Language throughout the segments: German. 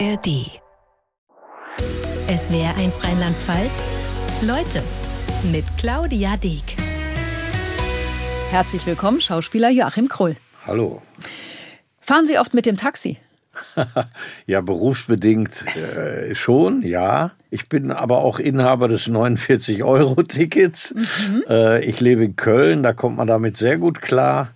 ARD. Es wäre eins Rheinland-Pfalz. Leute mit Claudia Deek. Herzlich willkommen, Schauspieler Joachim Krull. Hallo. Fahren Sie oft mit dem Taxi? ja, berufsbedingt äh, schon, ja. Ich bin aber auch Inhaber des 49-Euro-Tickets. Mhm. Äh, ich lebe in Köln, da kommt man damit sehr gut klar.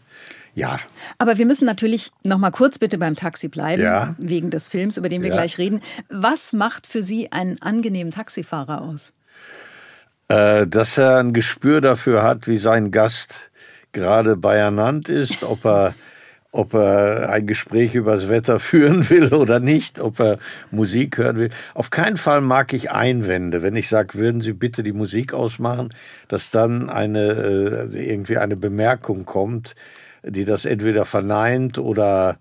Ja. Aber wir müssen natürlich noch mal kurz bitte beim Taxi bleiben, ja. wegen des Films, über den wir ja. gleich reden. Was macht für Sie einen angenehmen Taxifahrer aus? Äh, dass er ein Gespür dafür hat, wie sein Gast gerade beieinander ist, ob er ob er ein Gespräch über das Wetter führen will oder nicht, ob er Musik hören will. Auf keinen Fall mag ich Einwände, wenn ich sage, würden Sie bitte die Musik ausmachen, dass dann eine äh, irgendwie eine Bemerkung kommt, die das entweder verneint oder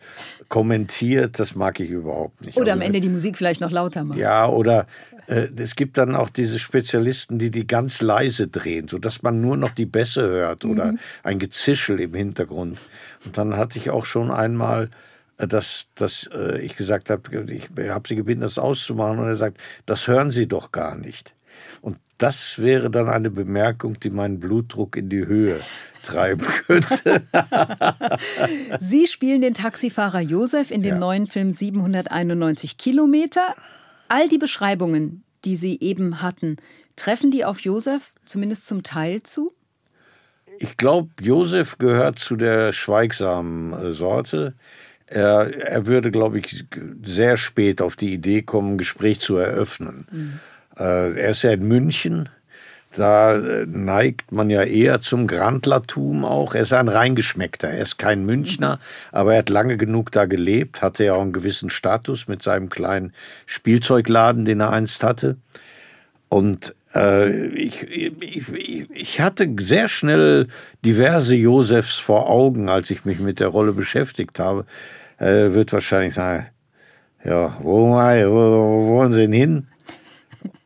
kommentiert, das mag ich überhaupt nicht. Oder am also, Ende die Musik vielleicht noch lauter machen. Ja, oder äh, es gibt dann auch diese Spezialisten, die die ganz leise drehen, sodass man nur noch die Bässe hört oder mhm. ein Gezischel im Hintergrund. Und dann hatte ich auch schon einmal äh, dass, dass äh, ich gesagt habe, ich habe sie gebeten, das auszumachen. Und er sagt, das hören Sie doch gar nicht. Und das wäre dann eine Bemerkung, die meinen Blutdruck in die Höhe treiben könnte. Sie spielen den Taxifahrer Josef in dem ja. neuen Film 791 Kilometer. All die Beschreibungen, die Sie eben hatten, treffen die auf Josef zumindest zum Teil zu? Ich glaube, Josef gehört zu der schweigsamen äh, Sorte. Er, er würde, glaube ich, sehr spät auf die Idee kommen, ein Gespräch zu eröffnen. Mhm. Äh, er ist ja in München. Da äh, neigt man ja eher zum Grandlertum auch. Er ist ein Reingeschmeckter. Er ist kein Münchner, aber er hat lange genug da gelebt, hatte ja auch einen gewissen Status mit seinem kleinen Spielzeugladen, den er einst hatte. Und äh, ich, ich, ich hatte sehr schnell diverse Josefs vor Augen, als ich mich mit der Rolle beschäftigt habe. Er wird wahrscheinlich sagen, ja, wo, wo, wo wollen Sie denn hin?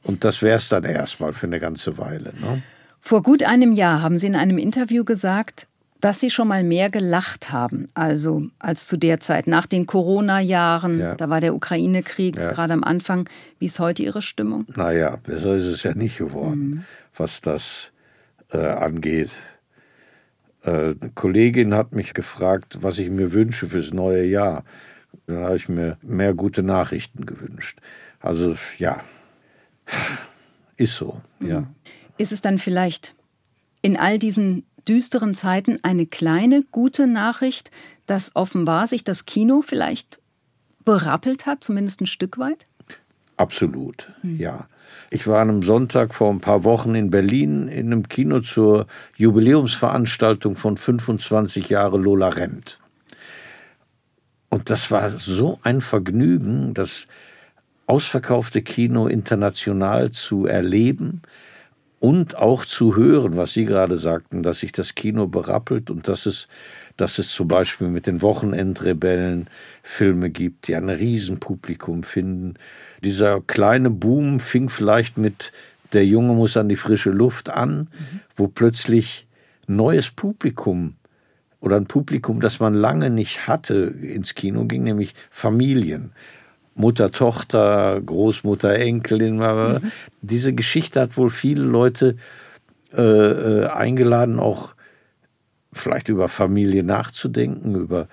Und das wäre es dann erstmal für eine ganze Weile. Ne? Vor gut einem Jahr haben Sie in einem Interview gesagt, dass Sie schon mal mehr gelacht haben, also als zu der Zeit nach den Corona-Jahren. Ja. Da war der Ukraine-Krieg ja. gerade am Anfang. Wie ist heute Ihre Stimmung? Naja, besser ist es ja nicht geworden, mhm. was das äh, angeht. Äh, eine Kollegin hat mich gefragt, was ich mir wünsche fürs neue Jahr. Dann habe ich mir mehr gute Nachrichten gewünscht. Also ja, ist so, ja. Ist es dann vielleicht in all diesen düsteren Zeiten eine kleine gute Nachricht, dass offenbar sich das Kino vielleicht berappelt hat, zumindest ein Stück weit? Absolut, hm. ja. Ich war an einem Sonntag vor ein paar Wochen in Berlin in einem Kino zur Jubiläumsveranstaltung von 25 Jahre Lola Rent. Und das war so ein Vergnügen, dass ausverkaufte Kino international zu erleben und auch zu hören, was Sie gerade sagten, dass sich das Kino berappelt und dass es, dass es zum Beispiel mit den Wochenendrebellen Filme gibt, die ein Riesenpublikum finden. Dieser kleine Boom fing vielleicht mit Der Junge muss an die frische Luft an, mhm. wo plötzlich neues Publikum oder ein Publikum, das man lange nicht hatte, ins Kino ging, nämlich Familien. Mutter, Tochter, Großmutter, Enkelin. Mhm. Diese Geschichte hat wohl viele Leute äh, äh, eingeladen, auch vielleicht über Familie nachzudenken, über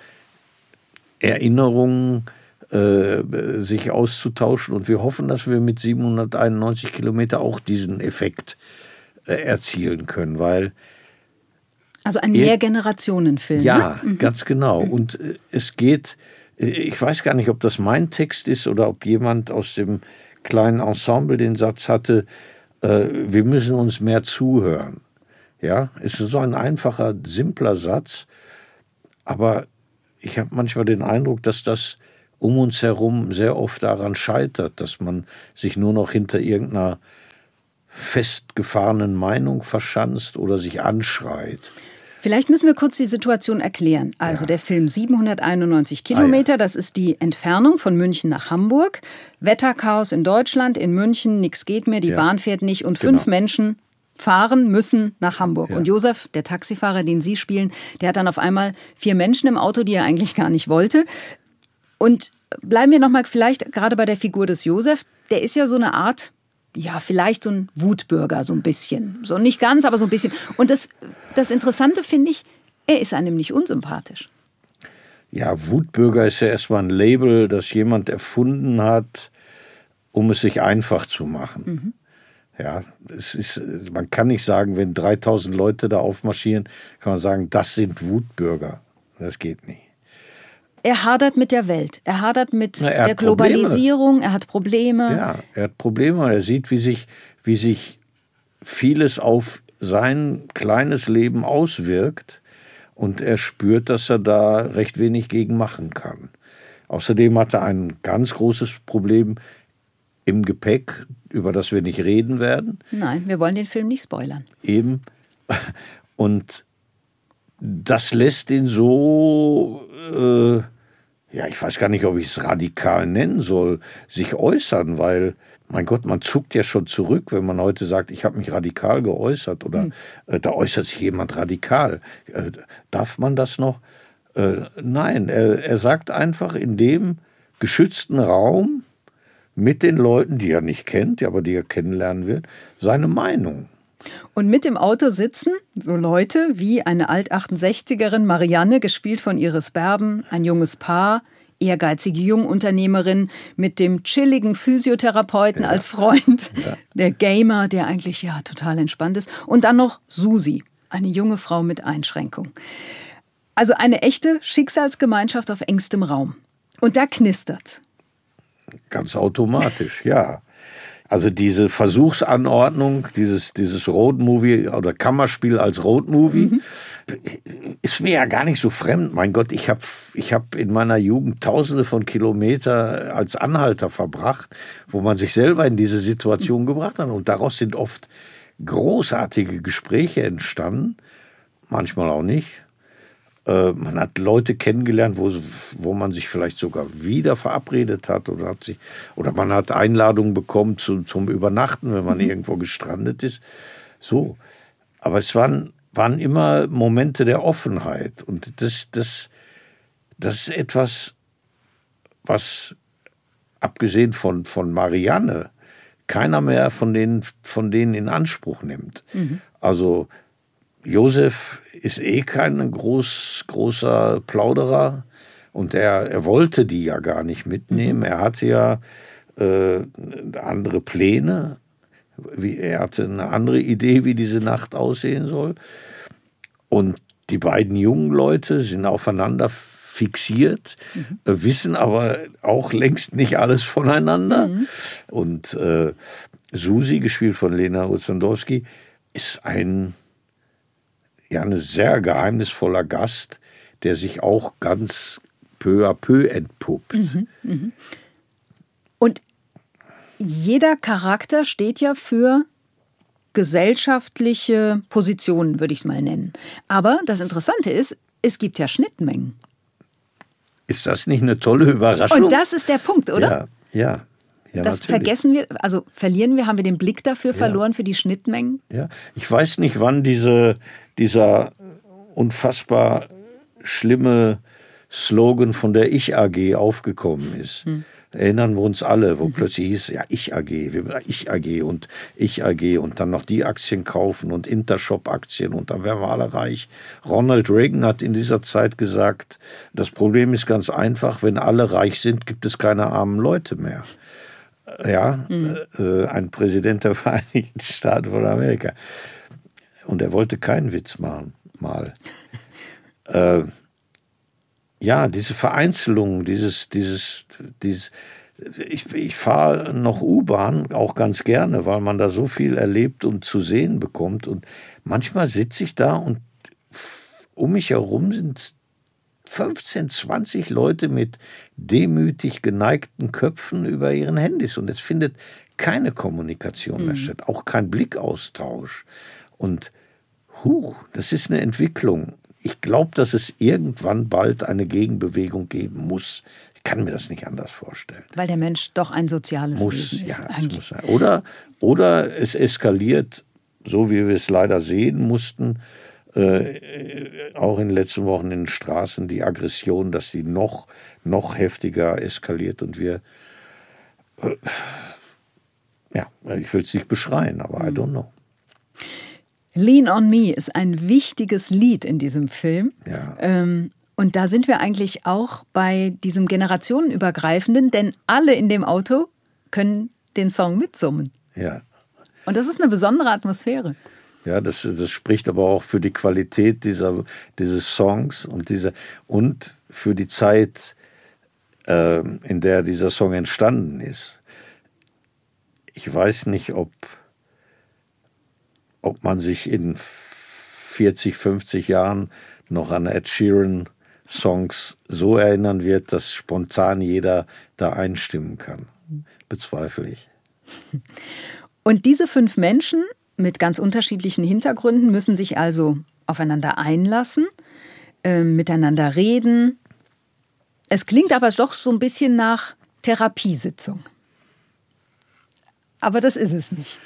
Erinnerungen äh, sich auszutauschen. Und wir hoffen, dass wir mit 791 Kilometer auch diesen Effekt äh, erzielen können, weil also ein Mehrgenerationenfilm. Ja, ne? mhm. ganz genau. Mhm. Und äh, es geht ich weiß gar nicht, ob das mein Text ist oder ob jemand aus dem kleinen Ensemble den Satz hatte, äh, wir müssen uns mehr zuhören. Ja, es ist so ein einfacher, simpler Satz, aber ich habe manchmal den Eindruck, dass das um uns herum sehr oft daran scheitert, dass man sich nur noch hinter irgendeiner festgefahrenen Meinung verschanzt oder sich anschreit. Vielleicht müssen wir kurz die Situation erklären. Also ja. der Film 791 Kilometer, ah, ja. das ist die Entfernung von München nach Hamburg. Wetterchaos in Deutschland, in München, nichts geht mehr, die ja. Bahn fährt nicht und genau. fünf Menschen fahren müssen nach Hamburg. Und Josef, der Taxifahrer, den Sie spielen, der hat dann auf einmal vier Menschen im Auto, die er eigentlich gar nicht wollte. Und bleiben wir nochmal vielleicht gerade bei der Figur des Josef. Der ist ja so eine Art, ja, vielleicht so ein Wutbürger, so ein bisschen. So nicht ganz, aber so ein bisschen. Und das, das Interessante finde ich, er ist einem nicht unsympathisch. Ja, Wutbürger ist ja erstmal ein Label, das jemand erfunden hat, um es sich einfach zu machen. Mhm. Ja, es ist, man kann nicht sagen, wenn 3000 Leute da aufmarschieren, kann man sagen, das sind Wutbürger. Das geht nicht. Er hadert mit der Welt. Er hadert mit Na, er der Globalisierung. Probleme. Er hat Probleme. Ja, er hat Probleme. Er sieht, wie sich, wie sich vieles auf sein kleines Leben auswirkt. Und er spürt, dass er da recht wenig gegen machen kann. Außerdem hat er ein ganz großes Problem im Gepäck, über das wir nicht reden werden. Nein, wir wollen den Film nicht spoilern. Eben. Und das lässt ihn so, äh, ja, ich weiß gar nicht, ob ich es radikal nennen soll, sich äußern, weil, mein Gott, man zuckt ja schon zurück, wenn man heute sagt, ich habe mich radikal geäußert oder hm. äh, da äußert sich jemand radikal. Äh, darf man das noch? Äh, nein, er, er sagt einfach in dem geschützten Raum, mit den Leuten, die er nicht kennt, aber die er kennenlernen will, seine Meinung. Und mit im Auto sitzen so Leute wie eine Alt-68erin Marianne, gespielt von Iris Berben, ein junges Paar, ehrgeizige Jungunternehmerin mit dem chilligen Physiotherapeuten ja. als Freund, ja. der Gamer, der eigentlich ja total entspannt ist, und dann noch Susi, eine junge Frau mit Einschränkung. Also eine echte Schicksalsgemeinschaft auf engstem Raum. Und da knistert's. Ganz automatisch, ja. Also diese Versuchsanordnung, dieses, dieses Roadmovie oder Kammerspiel als Roadmovie, mhm. ist mir ja gar nicht so fremd. Mein Gott, ich habe ich hab in meiner Jugend tausende von Kilometer als Anhalter verbracht, wo man sich selber in diese Situation gebracht hat. Und daraus sind oft großartige Gespräche entstanden, manchmal auch nicht. Äh, man hat Leute kennengelernt, wo, wo man sich vielleicht sogar wieder verabredet hat oder hat sich oder man hat Einladungen bekommen zu, zum Übernachten, wenn man mhm. irgendwo gestrandet ist. So, aber es waren waren immer Momente der Offenheit und das das das ist etwas, was abgesehen von von Marianne keiner mehr von denen von denen in Anspruch nimmt. Mhm. Also Josef ist eh kein groß, großer Plauderer und er, er wollte die ja gar nicht mitnehmen. Mhm. Er hatte ja äh, andere Pläne. Wie, er hatte eine andere Idee, wie diese Nacht aussehen soll. Und die beiden jungen Leute sind aufeinander fixiert, mhm. äh, wissen aber auch längst nicht alles voneinander. Mhm. Und äh, Susi, gespielt von Lena Uzandowski, ist ein ja ein sehr geheimnisvoller Gast, der sich auch ganz peu à peu entpuppt. Mhm, mh. Und jeder Charakter steht ja für gesellschaftliche Positionen, würde ich es mal nennen. Aber das Interessante ist, es gibt ja Schnittmengen. Ist das nicht eine tolle Überraschung? Und das ist der Punkt, oder? Ja, ja. Ja, das natürlich. vergessen wir, also verlieren wir, haben wir den Blick dafür verloren, ja. für die Schnittmengen? Ja, ich weiß nicht, wann diese, dieser unfassbar schlimme Slogan von der Ich AG aufgekommen ist. Hm. Erinnern wir uns alle, wo mhm. plötzlich hieß, ja, Ich AG, Ich AG und Ich AG und dann noch die Aktien kaufen und Intershop-Aktien und dann wären wir alle reich. Ronald Reagan hat in dieser Zeit gesagt, das Problem ist ganz einfach, wenn alle reich sind, gibt es keine armen Leute mehr ja, mhm. äh, ein Präsident der Vereinigten Staaten von Amerika. Und er wollte keinen Witz machen, mal. äh, ja, diese Vereinzelung, dieses, dieses, dieses, ich, ich fahre noch U-Bahn auch ganz gerne, weil man da so viel erlebt und zu sehen bekommt. Und manchmal sitze ich da und um mich herum sind 15, 20 Leute mit demütig geneigten Köpfen über ihren Handys und es findet keine Kommunikation mehr mhm. statt, auch kein Blickaustausch. Und hu, das ist eine Entwicklung. Ich glaube, dass es irgendwann bald eine Gegenbewegung geben muss. Ich kann mir das nicht anders vorstellen. Weil der Mensch doch ein soziales muss, Wesen ist. Ja, es muss sein. Oder, oder es eskaliert, so wie wir es leider sehen mussten, äh, auch in den letzten Wochen in den Straßen, die Aggression, dass die noch, noch heftiger eskaliert und wir, äh, ja, ich will es nicht beschreien, aber I don't know. Lean on Me ist ein wichtiges Lied in diesem Film. Ja. Ähm, und da sind wir eigentlich auch bei diesem generationenübergreifenden, denn alle in dem Auto können den Song mitsummen. Ja. Und das ist eine besondere Atmosphäre. Ja, das, das spricht aber auch für die Qualität dieser, dieses Songs und, dieser, und für die Zeit, äh, in der dieser Song entstanden ist. Ich weiß nicht, ob, ob man sich in 40, 50 Jahren noch an Ed Sheeran Songs so erinnern wird, dass spontan jeder da einstimmen kann. Bezweifle ich. Und diese fünf Menschen mit ganz unterschiedlichen Hintergründen müssen sich also aufeinander einlassen, äh, miteinander reden. Es klingt aber doch so ein bisschen nach Therapiesitzung. Aber das ist es nicht.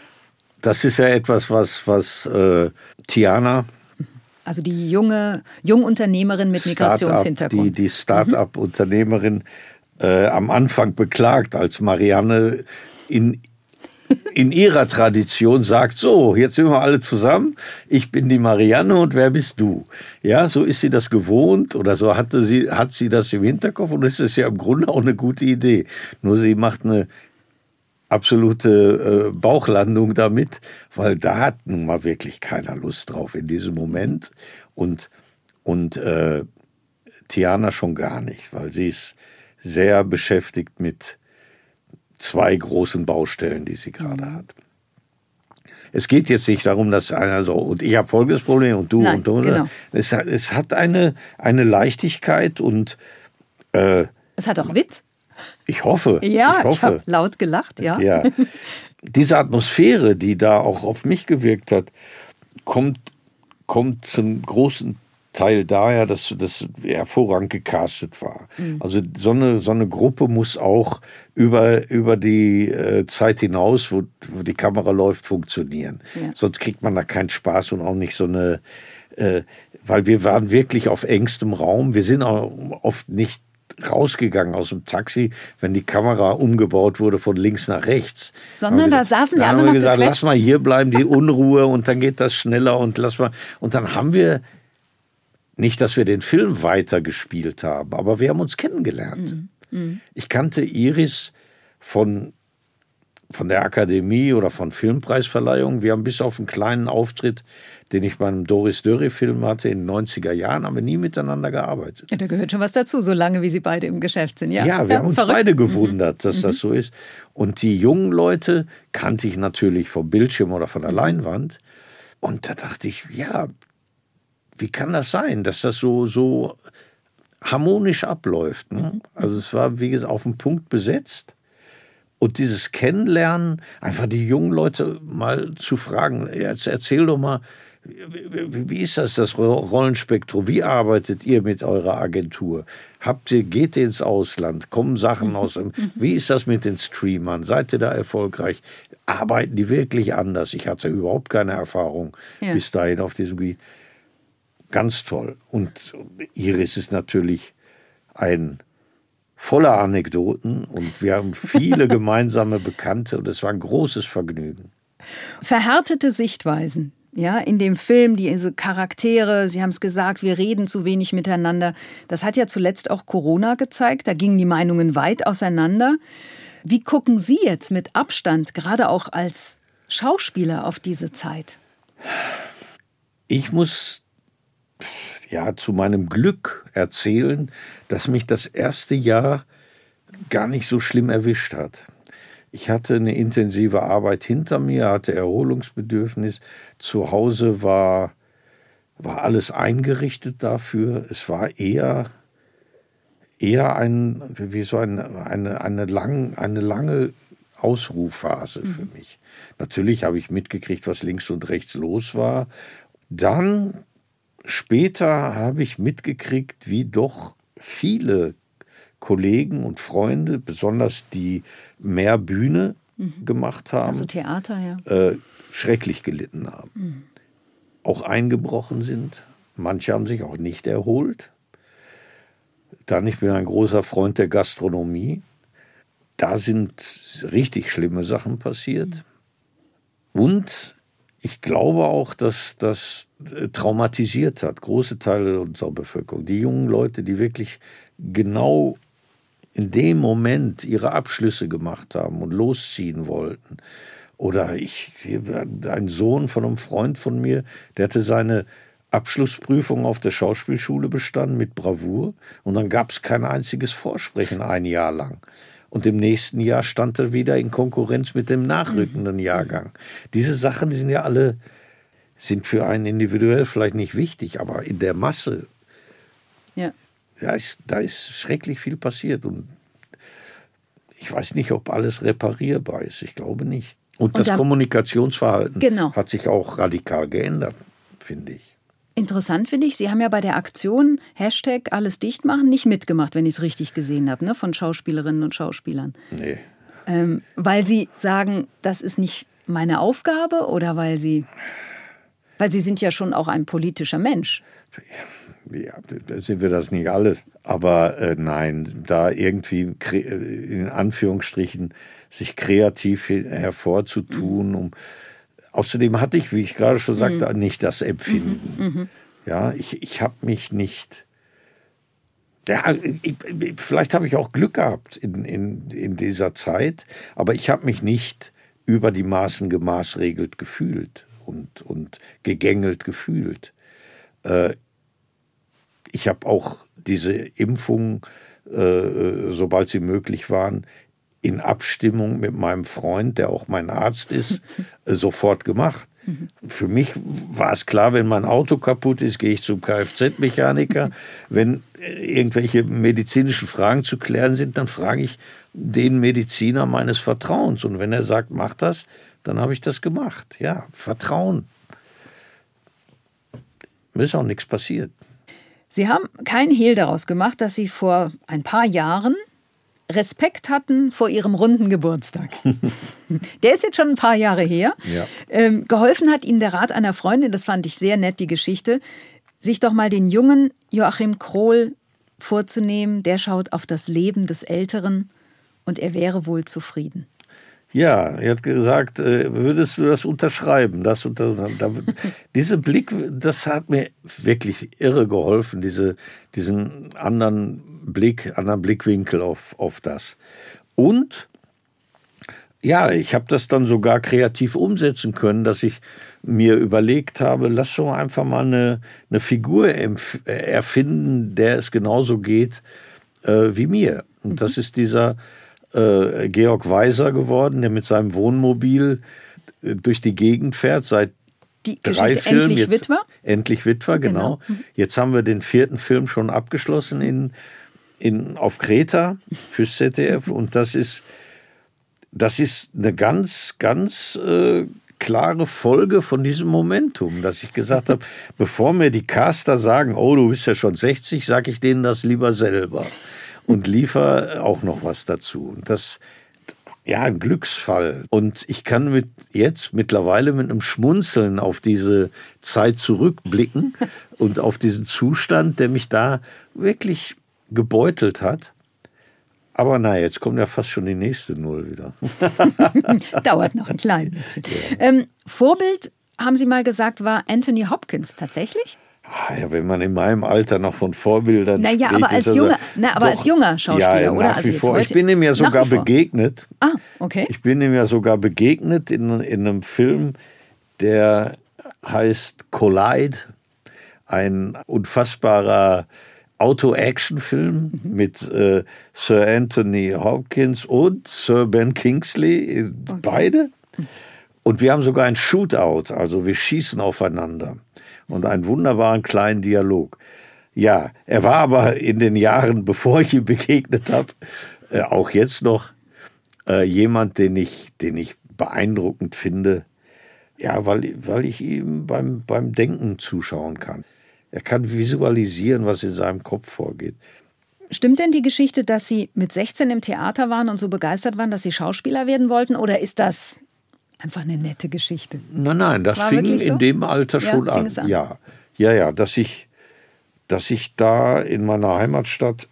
Das ist ja etwas, was, was äh, Tiana, also die junge Jungunternehmerin mit Migrationshintergrund. Die, die Start-up-Unternehmerin äh, am Anfang beklagt, als Marianne in, in ihrer Tradition sagt, so, jetzt sind wir alle zusammen, ich bin die Marianne und wer bist du? Ja, so ist sie das gewohnt oder so hatte sie, hat sie das im Hinterkopf und es ist ja im Grunde auch eine gute Idee. Nur sie macht eine absolute äh, Bauchlandung damit, weil da hat nun mal wirklich keiner Lust drauf in diesem Moment und und äh, Tiana schon gar nicht, weil sie ist sehr beschäftigt mit zwei großen Baustellen, die sie gerade hat. Es geht jetzt nicht darum, dass einer so, und ich habe folgendes Problem und du Nein, und du. genau. Es, hat- es hat eine, eine Leichtigkeit und äh, Es hat auch Witz. Ich hoffe, Ja, ich ich, habe laut gelacht, ja. ja. Diese Atmosphäre, die da auch auf mich gewirkt hat, kommt, kommt zum großen Teil daher, dass das hervorragend gecastet war. Also so eine, so eine Gruppe muss auch über, über die äh, Zeit hinaus, wo, wo die Kamera läuft, funktionieren. Ja. Sonst kriegt man da keinen Spaß und auch nicht so eine, äh, weil wir waren wirklich auf engstem Raum. Wir sind auch oft nicht rausgegangen aus dem Taxi, wenn die Kamera umgebaut wurde von links nach rechts. Sondern da gesagt- saßen die dann alle haben wir gesagt, gequetscht. lass mal hier bleiben, die Unruhe und dann geht das schneller und lass mal. Und dann haben wir nicht, dass wir den Film weitergespielt haben, aber wir haben uns kennengelernt. Ich kannte Iris von, von der Akademie oder von Filmpreisverleihungen. Wir haben bis auf einen kleinen Auftritt, den ich bei einem Doris Dörre-Film hatte in den 90er Jahren, haben wir nie miteinander gearbeitet. Ja, da gehört schon was dazu, solange wie sie beide im Geschäft sind. Ja, Ja, wir haben uns verrückt. Mhm. beide gewundert, dass das so ist. Und die jungen Leute kannte ich natürlich vom Bildschirm oder von der Leinwand. Und da dachte ich, ja, wie kann das sein, dass das so, so harmonisch abläuft? Ne? Also es war, wie gesagt, auf den Punkt besetzt. Und dieses Kennenlernen, einfach die jungen Leute mal zu fragen, jetzt erzähl doch mal, wie ist das, das Ro- Rollenspektrum? Wie arbeitet ihr mit eurer Agentur? Habt ihr, geht ihr ins Ausland? Kommen Sachen aus dem, wie ist das mit den Streamern? Seid ihr da erfolgreich? Arbeiten die wirklich anders? Ich hatte überhaupt keine Erfahrung Ja. bis dahin auf diesem Gebiet. Ganz toll. Und Iris ist natürlich ein voller Anekdoten und wir haben viele gemeinsame Bekannte und es war ein großes Vergnügen. Verhärtete Sichtweisen. Ja, in dem Film, diese Charaktere, Sie haben es gesagt, wir reden zu wenig miteinander. Das hat ja zuletzt auch Corona gezeigt. Da gingen die Meinungen weit auseinander. Wie gucken Sie jetzt mit Abstand, gerade auch als Schauspieler, auf diese Zeit? Ich muss ja zu meinem Glück erzählen, dass mich das erste Jahr gar nicht so schlimm erwischt hat. Ich hatte eine intensive Arbeit hinter mir, hatte Erholungsbedürfnis. Zu Hause war, war alles eingerichtet dafür. Es war eher, eher ein, wie so ein, eine, eine, lang, eine lange Ausruhphase für mich. Natürlich habe ich mitgekriegt, was links und rechts los war. Dann später habe ich mitgekriegt, wie doch viele Kollegen und Freunde, besonders die mehr Bühne gemacht haben, Also Theater, ja. äh, schrecklich gelitten haben. auch eingebrochen sind. Manche haben sich auch nicht erholt. Dann, ich bin ein großer Freund der Gastronomie. Da sind richtig schlimme Sachen passiert. Und ich glaube auch, dass das äh, traumatisiert hat, große Teile unserer Bevölkerung. Die jungen Leute, die wirklich genau in dem Moment ihre Abschlüsse gemacht haben und losziehen wollten. Oder ich, ein Sohn von einem Freund von mir, der hatte seine Abschlussprüfung auf der Schauspielschule bestanden mit Bravour und dann gab es kein einziges Vorsprechen ein Jahr lang. Und im nächsten Jahr stand er wieder in Konkurrenz mit dem nachrückenden mhm. Jahrgang. Diese Sachen, die sind ja alle, sind für einen individuell vielleicht nicht wichtig, aber in der Masse, ja. Da, ist, da ist schrecklich viel passiert. Und ich weiß nicht, ob alles reparierbar ist. Ich glaube nicht. Und, Und das Kommunikationsverhalten genau. hat sich auch radikal geändert, finde ich. Interessant finde ich, Sie haben ja bei der Aktion Hashtag alles dicht machen nicht mitgemacht, wenn ich es richtig gesehen habe, ne? von Schauspielerinnen und Schauspielern. Nee. Ähm, weil Sie sagen, das ist nicht meine Aufgabe oder weil Sie, weil Sie sind ja schon auch ein politischer Mensch. Ja, sind wir das nicht alles. Aber äh, nein, da irgendwie äh, in Anführungsstrichen sich kreativ hervorzutun, um Außerdem hatte ich, wie ich gerade schon sagte, mhm. nicht das Empfinden. Mhm. mhm. Ja, ich, ich habe mich nicht. Ja, ich, vielleicht habe ich auch Glück gehabt in, in, in dieser Zeit, aber ich habe mich nicht über die Maßen gemaßregelt gefühlt und, und gegängelt gefühlt. Äh, ich habe auch diese Impfungen, äh, sobald sie möglich waren, in Abstimmung mit meinem Freund, der auch mein Arzt ist, äh, sofort gemacht. Für mich war es klar, wenn mein Auto kaputt ist, gehe ich zum Kfz-Mechaniker. Wenn äh, irgendwelche medizinischen Fragen zu klären sind, dann frage ich den Mediziner meines Vertrauens. Und wenn er sagt, mach das, dann habe ich das gemacht. Ja, Vertrauen. Mir ist auch nichts passiert. Sie haben kein Hehl daraus gemacht, dass Sie vor ein paar Jahren Respekt hatten vor ihrem runden Geburtstag. der ist jetzt schon ein paar Jahre her. Ja. Ähm, geholfen hat ihnen der Rat einer Freundin, das fand ich sehr nett, die Geschichte, sich doch mal den jungen Joachim Krohl vorzunehmen. Der schaut auf das Leben des Älteren und er wäre wohl zufrieden. Ja, er hat gesagt, äh, würdest du das unterschreiben? Das unter, da, diese Blick, das hat mir wirklich irre geholfen, diese, diesen anderen Blick, anderen Blickwinkel auf, auf das. Und ja, ich habe das dann sogar kreativ umsetzen können, dass ich mir überlegt habe, lass doch einfach mal eine, eine Figur erfinden, der es genauso geht äh, wie mir. Und das ist dieser äh, Georg Weiser geworden, der mit seinem Wohnmobil äh, durch die Gegend fährt seit die drei Geschichte Filmen. Endlich Jetzt, Witwer? Endlich Witwer, genau. genau. Mhm. Jetzt haben wir den vierten Film schon abgeschlossen in, in, auf Kreta fürs ZDF mhm. und das ist, das ist eine ganz, ganz äh, klare Folge von diesem Momentum, dass ich gesagt habe, bevor mir die Caster sagen, oh, du bist ja schon 60, sage ich denen das lieber selber und liefere auch noch was dazu. Und das, ja, ein Glücksfall. Und ich kann mit jetzt mittlerweile mit einem Schmunzeln auf diese Zeit zurückblicken und auf diesen Zustand, der mich da wirklich gebeutelt hat. Aber na, jetzt kommt ja fast schon die nächste Null wieder. Dauert noch ein klein bisschen. Ja. Ähm, Vorbild, haben Sie mal gesagt, war Anthony Hopkins tatsächlich? Ah, ja, wenn man in meinem Alter noch von Vorbildern naja, spricht. Aber als also, junger, na, aber doch, als junger Schauspieler, ja, oder? Nach also wie vor. Ich bin ihm ja sogar begegnet. Ah, okay. Ich bin ihm ja sogar begegnet in, in einem Film, der heißt Collide. Ein unfassbarer Auto-Action-Film mhm. mit äh, Sir Anthony Hopkins und Sir Ben Kingsley, okay. beide. Und wir haben sogar ein Shootout, also wir schießen aufeinander und einen wunderbaren kleinen Dialog. Ja, er war aber in den Jahren, bevor ich ihm begegnet habe, äh, auch jetzt noch äh, jemand, den ich, den ich beeindruckend finde. Ja, weil, weil ich ihm beim, beim Denken zuschauen kann. Er kann visualisieren, was in seinem Kopf vorgeht. Stimmt denn die Geschichte, dass Sie mit 16 im Theater waren und so begeistert waren, dass Sie Schauspieler werden wollten? Oder ist das Einfach eine nette Geschichte. Nein, nein, das, das fing so? in dem Alter ja, schon an. an. Ja, ja, ja, dass ich, dass ich da in meiner Heimatstadt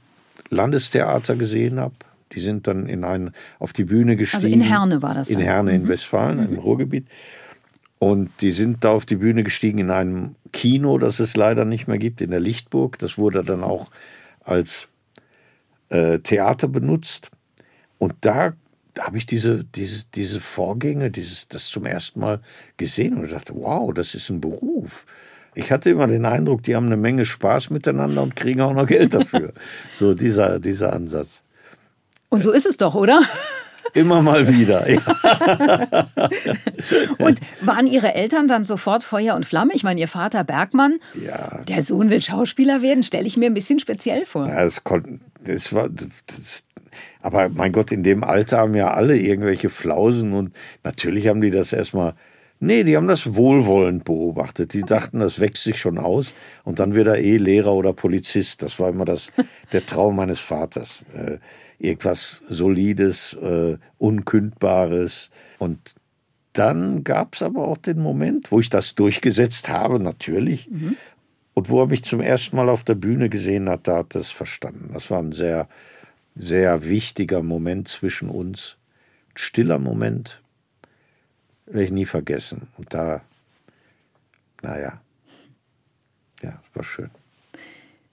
Landestheater gesehen habe. Die sind dann in ein, auf die Bühne gestiegen. Also in Herne war das dann? In Herne mhm. in Westfalen, mhm. im Ruhrgebiet. Und die sind da auf die Bühne gestiegen in einem Kino, das es leider nicht mehr gibt, in der Lichtburg. Das wurde dann auch als äh, Theater benutzt. Und da habe ich diese, diese, diese Vorgänge, dieses, das zum ersten Mal gesehen und dachte, wow, das ist ein Beruf. Ich hatte immer den Eindruck, die haben eine Menge Spaß miteinander und kriegen auch noch Geld dafür. so dieser, dieser Ansatz. Und so ist es doch, oder? Immer mal wieder. Ja. und waren Ihre Eltern dann sofort Feuer und Flamme? Ich meine, Ihr Vater Bergmann, ja. der Sohn will Schauspieler werden, stelle ich mir ein bisschen speziell vor. Ja, das konnte, das war, das, aber mein Gott, in dem Alter haben ja alle irgendwelche Flausen und natürlich haben die das erstmal Nee, die haben das wohlwollend beobachtet. Die dachten, das wächst sich schon aus und dann wird er eh Lehrer oder Polizist. Das war immer das, der Traum meines Vaters. Äh, irgendwas Solides, äh, Unkündbares. Und dann gab es aber auch den Moment, wo ich das durchgesetzt habe, natürlich. Mhm. Und wo er mich zum ersten Mal auf der Bühne gesehen hat, da hat er es verstanden. Das war ein sehr, sehr wichtiger Moment zwischen uns. Ein stiller Moment, werde ich nie vergessen. Und da, naja, ja, war schön.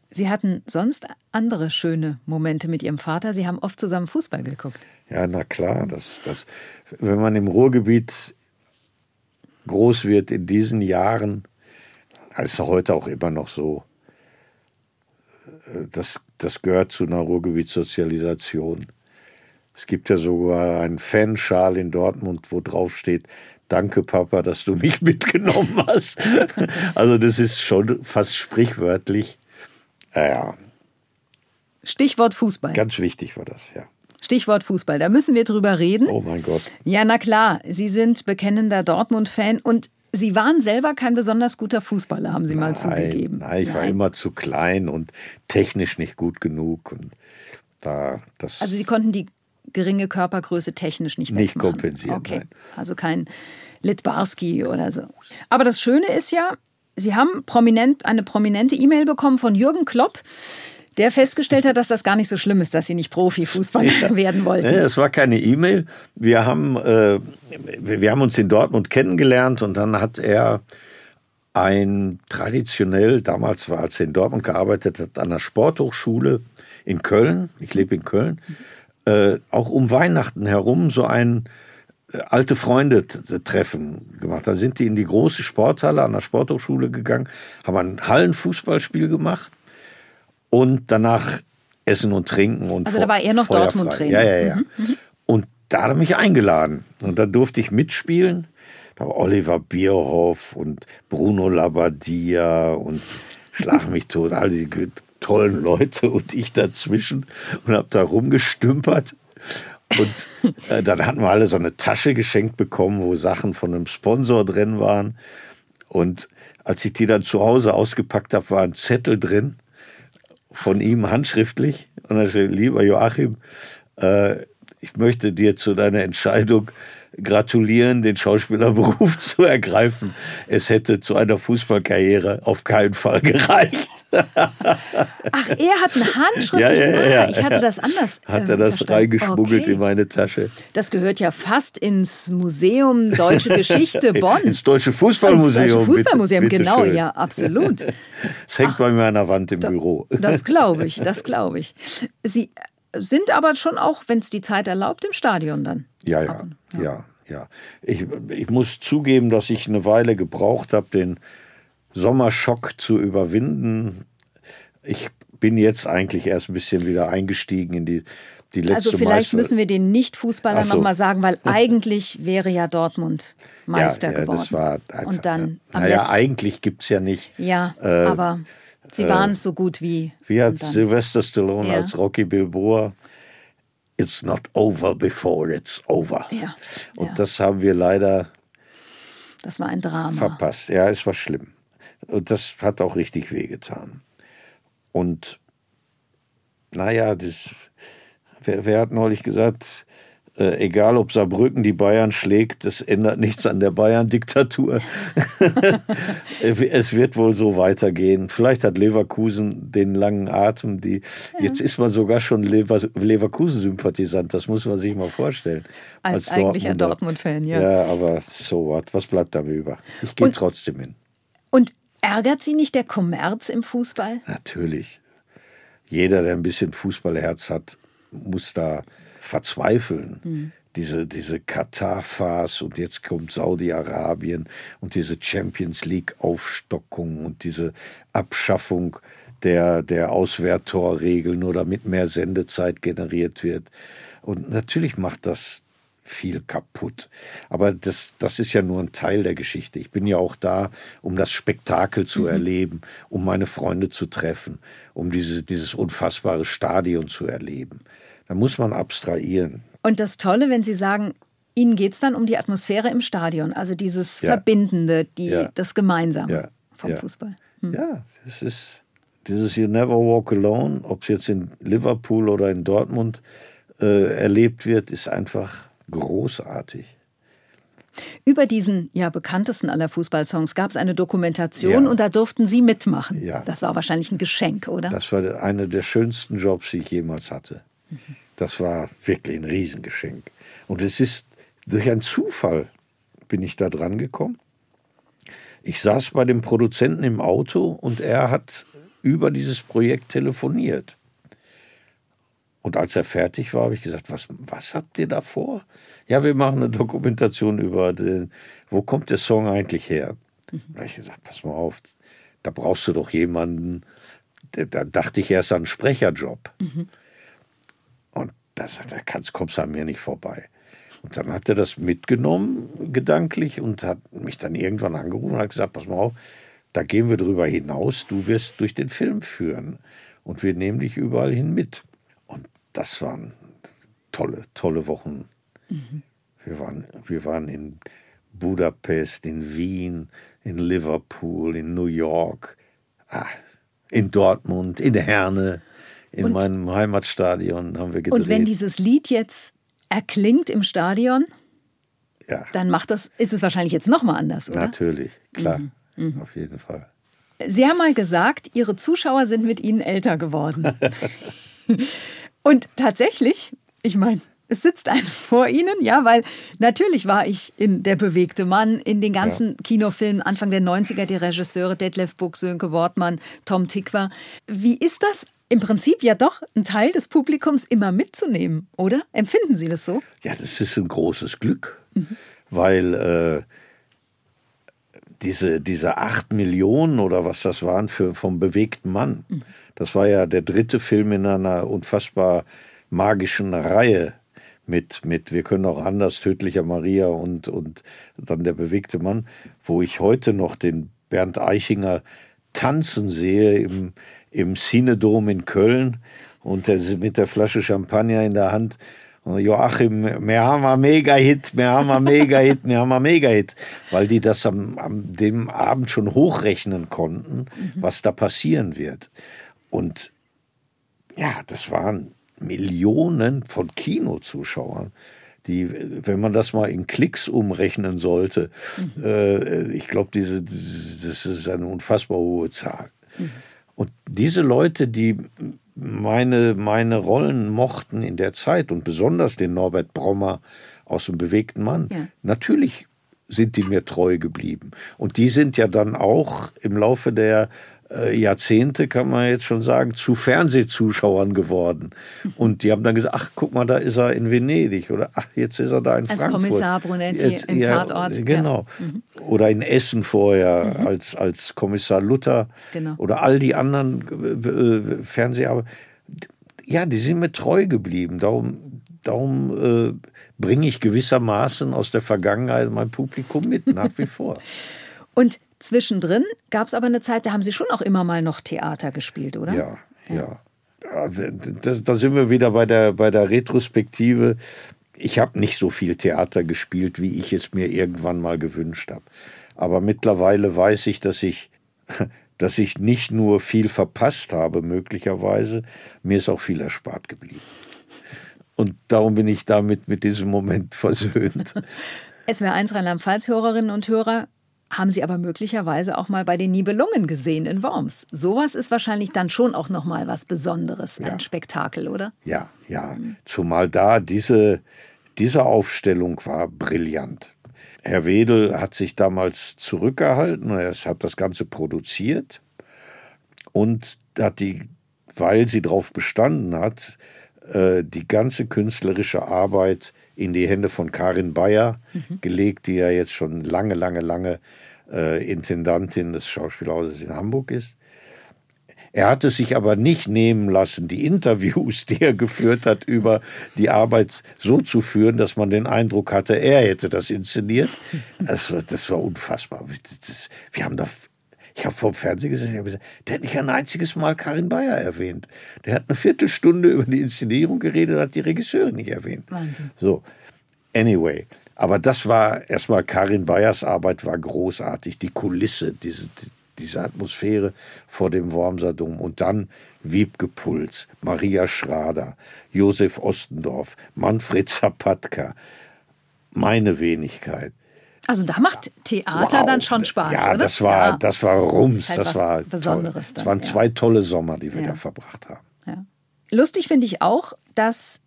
Sie hatten sonst andere schöne Momente mit Ihrem Vater. Sie haben oft zusammen Fußball geguckt. Ja, na klar. Das, das, wenn man im Ruhrgebiet groß wird in diesen Jahren, ist heute auch immer noch so, das, das gehört zu einer Ruhrgebietssozialisation. Es gibt ja sogar einen Fanschal in Dortmund, wo drauf steht, Danke, Papa, dass du mich mitgenommen hast. also, das ist schon fast sprichwörtlich. Ja. Stichwort Fußball. Ganz wichtig war das, ja. Stichwort Fußball, da müssen wir drüber reden. Oh mein Gott. Ja, na klar, Sie sind bekennender Dortmund-Fan und Sie waren selber kein besonders guter Fußballer, haben Sie nein, mal zugegeben. Nein, ich nein. war immer zu klein und technisch nicht gut genug. Und da, das also Sie konnten die geringe Körpergröße technisch nicht Nicht kompensieren. Okay, nein. also kein Litbarski oder so. Aber das Schöne ist ja, Sie haben prominent, eine prominente E-Mail bekommen von Jürgen Klopp, der festgestellt hat, dass das gar nicht so schlimm ist, dass Sie nicht Profifußballer werden wollten. Nee, es war keine E-Mail. Wir haben, äh, wir haben uns in Dortmund kennengelernt und dann hat er ein traditionell, damals war, als er in Dortmund gearbeitet hat, an der Sporthochschule in Köln, ich lebe in Köln, äh, auch um Weihnachten herum so ein äh, alte Freunde treffen gemacht. Da sind die in die große Sporthalle an der Sporthochschule gegangen, haben ein Hallenfußballspiel gemacht und danach Essen und Trinken und Also da war er noch Dortmund-Trainer. Ja, ja, ja. Mhm, mhm. Und da hat er mich eingeladen und da durfte ich mitspielen. Da war Oliver Bierhoff und Bruno Labbadia und Schlag mich tot, all die tollen Leute und ich dazwischen und habe da rumgestümpert. Und äh, dann hatten wir alle so eine Tasche geschenkt bekommen, wo Sachen von einem Sponsor drin waren. Und als ich die dann zu Hause ausgepackt habe, war ein Zettel drin von ihm handschriftlich. Und da steht, lieber Joachim, äh, ich möchte dir zu deiner Entscheidung gratulieren, den Schauspielerberuf zu ergreifen. Es hätte zu einer Fußballkarriere auf keinen Fall gereicht. Ach, er hat einen Handschrift. Ja, ja, ja, Ich hatte das anders. Hat er das reingeschmuggelt okay. in meine Tasche. Das gehört ja fast ins Museum Deutsche Geschichte Bonn. ins Deutsche Fußballmuseum. Ins Deutsche Fußballmuseum, bitte, bitte genau, schön. ja, absolut. Es hängt Ach, bei mir an der Wand im da, Büro. Das glaube ich, das glaube ich. Sie sind aber schon auch, wenn es die Zeit erlaubt, im Stadion dann. Ja, ja, ja, ja. ja. Ich, ich muss zugeben, dass ich eine Weile gebraucht habe, den Sommerschock zu überwinden. Ich bin jetzt eigentlich erst ein bisschen wieder eingestiegen in die, die letzte Also vielleicht Meister müssen wir den Nicht-Fußballern so. nochmal sagen, weil eigentlich wäre ja Dortmund Meister ja, ja, geworden. Das war einfach, Und dann ja. Naja, eigentlich gibt es ja nicht. Ja, äh, aber sie äh, waren es so gut wie. Wie hat Sylvester Stallone als Rocky Bilboa It's not over before it's over. Ja, Und ja. das haben wir leider Das war ein Drama. verpasst. Ja, es war schlimm. Und das hat auch richtig wehgetan. Und naja, das, wer, wer hat neulich gesagt, Äh, egal ob Saarbrücken die Bayern schlägt, das ändert nichts an der Bayern-Diktatur. es wird wohl so weitergehen. Vielleicht hat Leverkusen den langen Atem, die ja. jetzt ist man sogar schon Lever Leverkusen-Sympathisant, das muss man sich mal vorstellen. Als, als eigentlicher Dortmund-Fan, ja. Ja, aber so was, was bleibt da über? Ich gehe trotzdem hin. Und ärgert Sie nicht der Kommerz im Fußball? Natürlich. Jeder, der ein bisschen Fußballherz hat, muss da verzweifeln. Mhm. Diese, diese Katar-Farce und jetzt kommt Saudi-Arabien und diese Champions League-Aufstockung und diese Abschaffung der, der Auswerttorregeln, nur damit mehr Sendezeit generiert wird. Und natürlich macht das viel kaputt. Aber das, das ist ja nur ein Teil der Geschichte. Ich bin ja auch da, um das Spektakel zu mhm. erleben, um meine Freunde zu treffen, um diese, dieses unfassbare Stadion zu erleben. Da muss man abstrahieren. Und das Tolle, wenn Sie sagen, Ihnen geht es dann um die Atmosphäre im Stadion, also dieses ja. Verbindende, die, ja. das Gemeinsame ja. vom Fußball. Hm. Ja, es ist dieses You Never Walk Alone, ob es jetzt in Liverpool oder in Dortmund äh, erlebt wird, ist einfach großartig. Über diesen ja bekanntesten aller Fußballsongs gab es eine Dokumentation ja. und da durften Sie mitmachen. Ja. Das war wahrscheinlich ein Geschenk, oder? Das war einer der schönsten Jobs, die ich jemals hatte. Das war wirklich ein Riesengeschenk. Und es ist durch einen Zufall bin ich da dran gekommen. Ich saß bei dem Produzenten im Auto und er hat über dieses Projekt telefoniert. Und als er fertig war, habe ich gesagt, was, was habt ihr da vor? Ja, wir machen eine Dokumentation über den, wo kommt der Song eigentlich her? Mhm. Da habe ich gesagt, pass mal auf, da brauchst du doch jemanden, da dachte ich erst an einen Sprecherjob. Mhm. Das, da kannst, kommst du an mir nicht vorbei. Und dann hat er das mitgenommen, gedanklich, und hat mich dann irgendwann angerufen und hat gesagt, pass mal auf, da gehen wir drüber hinaus, du wirst durch den Film führen. Und wir nehmen dich überall hin mit. Das waren tolle, tolle Wochen. Mhm. Wir, waren, wir waren in Budapest, in Wien, in Liverpool, in New York, ah, in Dortmund, in Herne. In und, meinem Heimatstadion haben wir gedreht. Und wenn dieses Lied jetzt erklingt im Stadion, ja. dann macht das, ist es wahrscheinlich jetzt nochmal anders, oder? Natürlich, klar. Mhm. Mhm. Auf jeden Fall. Sie haben mal gesagt, Ihre Zuschauer sind mit Ihnen älter geworden. und tatsächlich, ich meine, es sitzt einer vor Ihnen, ja, weil natürlich war ich in Der bewegte Mann, in den ganzen ja. Kinofilmen Anfang der 90er, die Regisseure Detlef Buck, Sönke Wortmann, Tom Tickwer. Wie ist das im Prinzip ja doch einen Teil des Publikums immer mitzunehmen, oder? Empfinden Sie das so? Ja, das ist ein großes Glück, mhm. weil äh, diese, diese acht Millionen oder was das waren für, vom bewegten Mann, mhm. das war ja der dritte Film in einer unfassbar magischen Reihe mit, mit Wir können auch anders, Tödlicher Maria und, und dann der bewegte Mann, wo ich heute noch den Bernd Eichinger tanzen sehe im, im Cinedom in Köln und der, mit der Flasche Champagner in der Hand. Joachim, wir haben einen Mega-Hit, wir haben einen Mega-Hit, wir haben einen Mega-Hit. Weil die das am, am dem Abend schon hochrechnen konnten, mhm. was da passieren wird. Und ja, das waren Millionen von Kinozuschauern die, wenn man das mal in Klicks umrechnen sollte, mhm. äh, ich glaube, diese, das ist eine unfassbar hohe Zahl. Mhm. Und diese Leute, die meine, meine Rollen mochten in der Zeit und besonders den Norbert Brommer aus dem bewegten Mann, ja. natürlich sind die mir treu geblieben. Und die sind ja dann auch im Laufe der Jahrzehnte, kann man jetzt schon sagen, zu Fernsehzuschauern geworden. Und die haben dann gesagt, ach, guck mal, da ist er in Venedig oder ach, jetzt ist er da in als Frankfurt. Als Kommissar Brunetti jetzt, im ja, Tatort. Genau. Ja. Mhm. Oder in Essen vorher mhm. als, als Kommissar Luther. Genau. Oder all die anderen äh, Fernseher. Ja, die sind mir treu geblieben. Darum, darum äh, bringe ich gewissermaßen aus der Vergangenheit mein Publikum mit, nach wie vor. Und Zwischendrin gab es aber eine Zeit, da haben Sie schon auch immer mal noch Theater gespielt, oder? Ja, ja. ja. Da, sind wir wieder bei der, bei der Retrospektive. Ich habe nicht so viel Theater gespielt, wie ich es mir irgendwann mal gewünscht habe. Aber mittlerweile weiß ich, dass ich, dass ich nicht nur viel verpasst habe, möglicherweise, mir ist auch viel erspart geblieben. Und darum bin ich damit mit diesem Moment versöhnt. SWR1 Rheinland-Pfalz-Hörerinnen und Hörer, haben Sie aber möglicherweise auch mal bei den Nibelungen gesehen in Worms. Sowas ist wahrscheinlich dann schon auch noch mal was Besonderes, ja. ein Spektakel, oder? Ja, ja. Zumal da diese, diese Aufstellung war brillant. Herr Wedel hat sich damals zurückgehalten, er hat das Ganze produziert und hat die, weil sie darauf bestanden hat, äh, die ganze künstlerische Arbeit in die Hände von Karin Bayer mhm. gelegt, die ja jetzt schon lange, lange, lange äh, Intendantin des Schauspielhauses in Hamburg ist. Er hat es sich aber nicht nehmen lassen, die Interviews, die er geführt hat, über die Arbeit so zu führen, dass man den Eindruck hatte, er hätte das inszeniert. Das, das war unfassbar. Das, wir haben da ich habe vor dem Fernsehen gesehen, ich habe gesagt, der hat nicht ein einziges Mal Karin Bayer erwähnt. Der hat eine Viertelstunde über die Inszenierung geredet und hat die Regisseurin nicht erwähnt. Wahnsinn. So, anyway. Aber das war erstmal Karin Bayers Arbeit war großartig. Die Kulisse, diese, diese Atmosphäre vor dem Wormser Dom. Und dann Wiebke Puls, Maria Schrader, Josef Ostendorf, Manfred Zapatka, meine Wenigkeit. Also da macht Theater wow. dann schon Spaß, ja, oder? Das war, ja, das war Rums. Halt das war Besonderes. Toll. Das waren ja. zwei tolle Sommer, die wir ja. da verbracht haben. Ja. Lustig finde ich auch, dass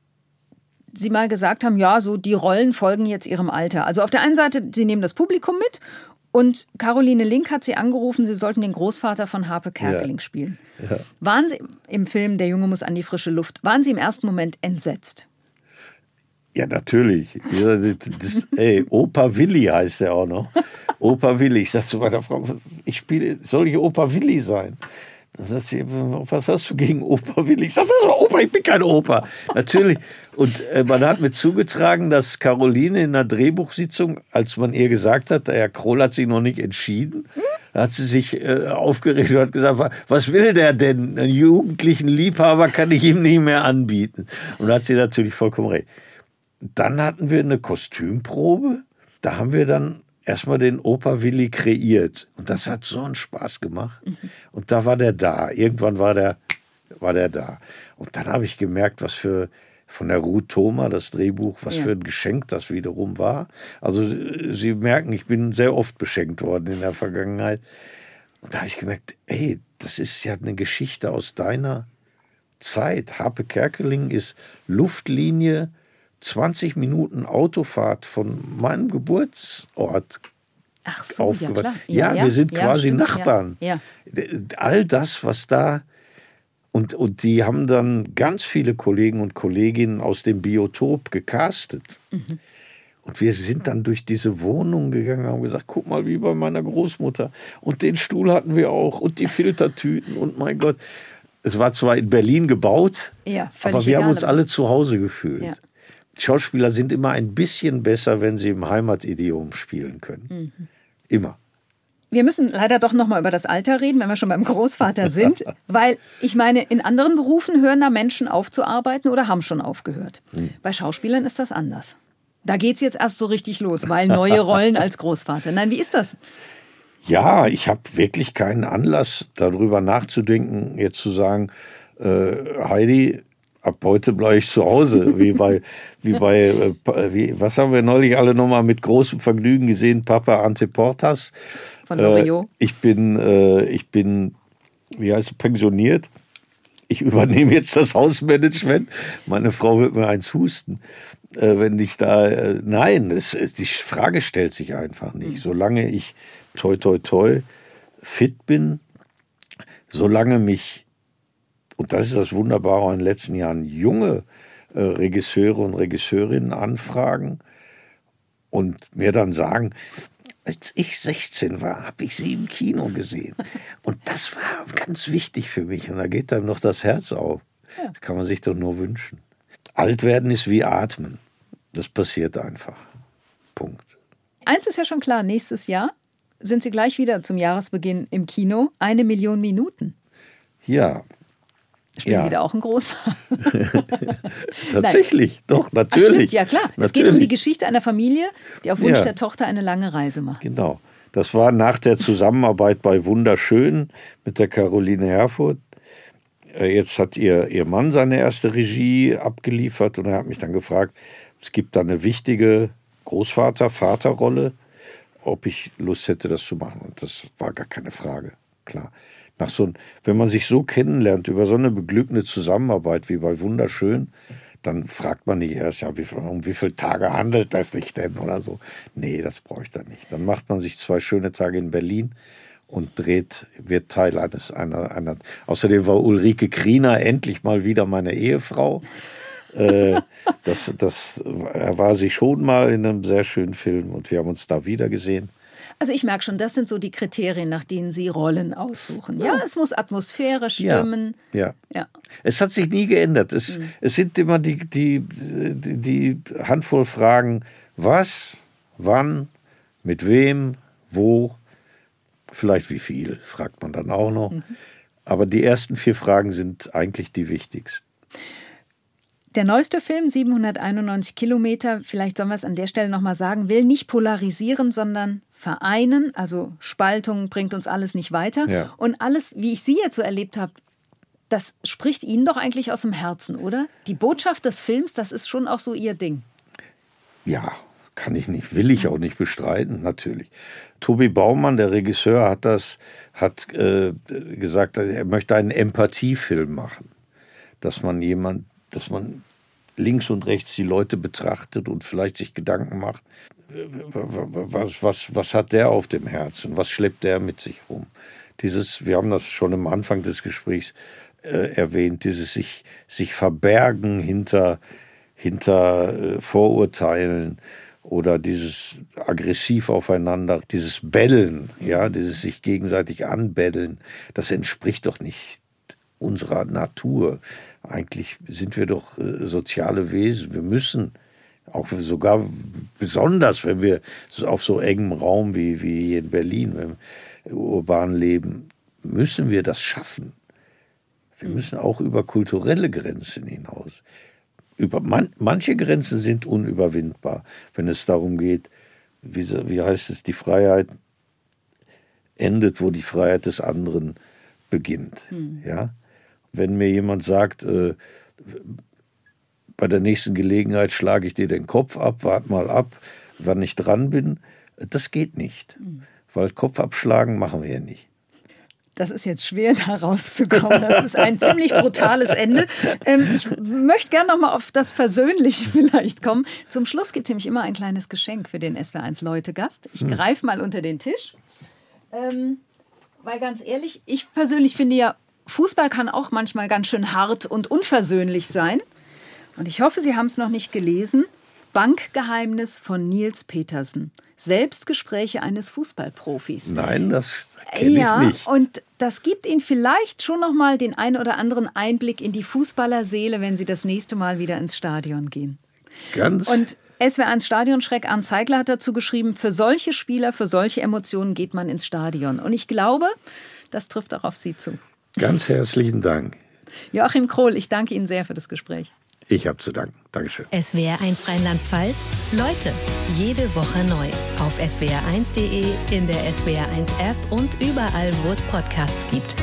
Sie mal gesagt haben, ja, so die Rollen folgen jetzt ihrem Alter. Also auf der einen Seite, Sie nehmen das Publikum mit und Caroline Link hat Sie angerufen, Sie sollten den Großvater von Harpe Kerkeling spielen. Waren Sie im Film Der Junge muss an die frische Luft, waren Sie im ersten Moment entsetzt? Ja, natürlich. Das, ey, Opa Willi heißt er auch noch. Opa Willi. Ich sag zu meiner Frau, ich spiele, soll ich Opa Willi sein? Dann sagt sie, was hast du gegen Opa Willi? Ich sage, Opa, ich bin kein Opa. Natürlich. Und äh, man hat mir zugetragen, dass Caroline in einer Drehbuchsitzung, als man ihr gesagt hat, der Herr Kroll hat sich noch nicht entschieden, da hat sie sich äh, aufgeregt und hat gesagt, was will der denn? Einen jugendlichen Liebhaber kann ich ihm nicht mehr anbieten. Und da hat sie natürlich vollkommen recht. Dann hatten wir eine Kostümprobe. Da haben wir dann erstmal den Opa Willi kreiert. Und das hat so einen Spaß gemacht. Mhm. Und da war der da. Irgendwann war der, war der da. Und dann habe ich gemerkt, was für von der Ruth Thoma, das Drehbuch, was ja. für ein Geschenk das wiederum war. Also Sie merken, ich bin sehr oft beschenkt worden in der Vergangenheit. Und da habe ich gemerkt, ey, das ist ja eine Geschichte aus deiner Zeit. Harpe Kerkeling ist Luftlinie 20 Minuten Autofahrt von meinem Geburtsort Ach so, ja, klar. Ja, ja, wir sind ja, quasi stimmt, Nachbarn. Ja, All das, was da und, und die haben dann ganz viele Kollegen und Kolleginnen aus dem Biotop gecastet. Mhm. Und wir sind dann durch diese Wohnung gegangen und haben gesagt, guck mal, wie bei meiner Großmutter. Und den Stuhl hatten wir auch und die Filtertüten und mein Gott. Es war zwar in Berlin gebaut, ja, aber wir haben uns alle zu Hause gefühlt. Ja. Schauspieler sind immer ein bisschen besser, wenn sie im Heimatidiom spielen können. Mhm. Immer. Wir müssen leider doch noch mal über das Alter reden, wenn wir schon beim Großvater sind, weil ich meine, in anderen Berufen hören da Menschen auf zu arbeiten oder haben schon aufgehört. Hm. Bei Schauspielern ist das anders. Da geht es jetzt erst so richtig los, weil neue Rollen als Großvater. Nein, wie ist das? Ja, ich habe wirklich keinen Anlass, darüber nachzudenken, jetzt zu sagen, äh, Heidi, ab heute bleibe ich zu Hause, wie bei, wie bei, äh, wie, was haben wir neulich alle nochmal mit großem Vergnügen gesehen, Papa Ante Portas. Von Loriot. Äh, ich bin, äh, ich bin, wie heißt es, pensioniert. Ich übernehme jetzt das Hausmanagement. Meine Frau wird mir eins husten, äh, wenn ich da, äh, nein, es, die Frage stellt sich einfach nicht. Mhm. Solange ich toi, toi, toi fit bin, solange mich und das ist das Wunderbare in den letzten Jahren, junge äh, Regisseure und Regisseurinnen anfragen und mir dann sagen, als ich 16 war, habe ich sie im Kino gesehen. Und das war ganz wichtig für mich. Und da geht einem noch das Herz auf. Das kann man sich doch nur wünschen. Alt werden ist wie atmen. Das passiert einfach. Punkt. Eins ist ja schon klar, nächstes Jahr sind Sie gleich wieder zum Jahresbeginn im Kino. Eine Million Minuten. Ja, Spielen ja. Sie da auch einen Großvater? Tatsächlich, Nein. doch, natürlich. Ach, stimmt, ja klar. Natürlich. Es geht um die Geschichte einer Familie, die auf Wunsch ja. der Tochter eine lange Reise macht. Genau. Das war nach der Zusammenarbeit bei Wunderschön mit der Caroline Herfurth. Äh, jetzt hat ihr, ihr Mann seine erste Regie abgeliefert und er hat mich dann gefragt, es gibt da eine wichtige Großvater-, Vaterrolle, ob ich Lust hätte, das zu machen. Und das war gar keine Frage, klar. Nach so, wenn man sich so kennenlernt, über so eine beglückende Zusammenarbeit wie bei Wunderschön, dann fragt man nicht erst, ja, wie, um wie viele Tage handelt das sich denn oder so. Nee, das ich dann nicht. Dann macht man sich zwei schöne Tage in Berlin und dreht, wird Teil eines einer, einer. Außerdem war Ulrike Kriener endlich mal wieder meine Ehefrau. äh, das, das war sie schon mal in einem sehr schönen Film und wir haben uns da wieder gesehen. Also ich merke schon, das sind so die Kriterien, nach denen Sie Rollen aussuchen. Ja, ja es muss Atmosphäre stimmen. Ja, ja. ja. Es hat sich nie geändert. Es, mhm. es sind immer die, die, die, die Handvoll Fragen, was, wann, mit wem, wo, vielleicht wie viel, fragt man dann auch noch. Mhm. Aber die ersten vier Fragen sind eigentlich die wichtigsten. Der neueste Film, 791 Kilometer, vielleicht sollen wir es an der Stelle nochmal sagen, will nicht polarisieren, sondern vereinen. Also Spaltung bringt uns alles nicht weiter. Ja. Und alles, wie ich Sie jetzt so erlebt habe, das spricht Ihnen doch eigentlich aus dem Herzen, oder? Die Botschaft des Films, das ist schon auch so Ihr Ding. Ja, kann ich nicht, will ich auch nicht bestreiten, natürlich. Tobi Baumann, der Regisseur, hat das, hat äh, gesagt, er möchte einen Empathiefilm machen. Dass man jemand dass man links und rechts die Leute betrachtet und vielleicht sich Gedanken macht, was, was, was hat der auf dem Herzen, was schleppt der mit sich rum. Dieses, wir haben das schon am Anfang des Gesprächs äh, erwähnt, dieses sich, sich verbergen hinter, hinter äh, Vorurteilen oder dieses aggressiv aufeinander, dieses Bellen, ja, dieses sich gegenseitig anbetteln, das entspricht doch nicht unserer Natur. Eigentlich sind wir doch äh, soziale Wesen. Wir müssen auch sogar besonders, wenn wir auf so engem Raum wie, wie hier in Berlin, wenn wir urban leben, müssen wir das schaffen. Wir mhm. müssen auch über kulturelle Grenzen hinaus. Über man, manche Grenzen sind unüberwindbar, wenn es darum geht, wie, wie heißt es, die Freiheit endet, wo die Freiheit des anderen beginnt. Mhm. Ja? wenn mir jemand sagt, äh, bei der nächsten Gelegenheit schlage ich dir den Kopf ab, wart mal ab, wann ich dran bin, das geht nicht. Mhm. Weil Kopf abschlagen machen wir ja nicht. Das ist jetzt schwer, da rauszukommen. Das ist ein ziemlich brutales Ende. Ähm, ich möchte gerne noch mal auf das Versöhnliche vielleicht kommen. Zum Schluss gibt es nämlich immer ein kleines Geschenk für den SW1-Leute-Gast. Ich hm. greife mal unter den Tisch. Ähm, weil ganz ehrlich, ich persönlich finde ja Fußball kann auch manchmal ganz schön hart und unversöhnlich sein. Und ich hoffe, Sie haben es noch nicht gelesen. Bankgeheimnis von Nils Petersen. Selbstgespräche eines Fußballprofis. Nein, das kenne ja, ich nicht. Und das gibt Ihnen vielleicht schon noch mal den einen oder anderen Einblick in die Fußballerseele, wenn Sie das nächste Mal wieder ins Stadion gehen. Ganz. Und SWR1 Stadionschreck Arndt Zeigler hat dazu geschrieben, für solche Spieler, für solche Emotionen geht man ins Stadion. Und ich glaube, das trifft auch auf Sie zu. Ganz herzlichen Dank. Joachim Krohl, ich danke Ihnen sehr für das Gespräch. Ich habe zu danken. Dankeschön. SWR1 Rheinland-Pfalz. Leute, jede Woche neu. Auf swr1.de, in der SWR1-App und überall, wo es Podcasts gibt.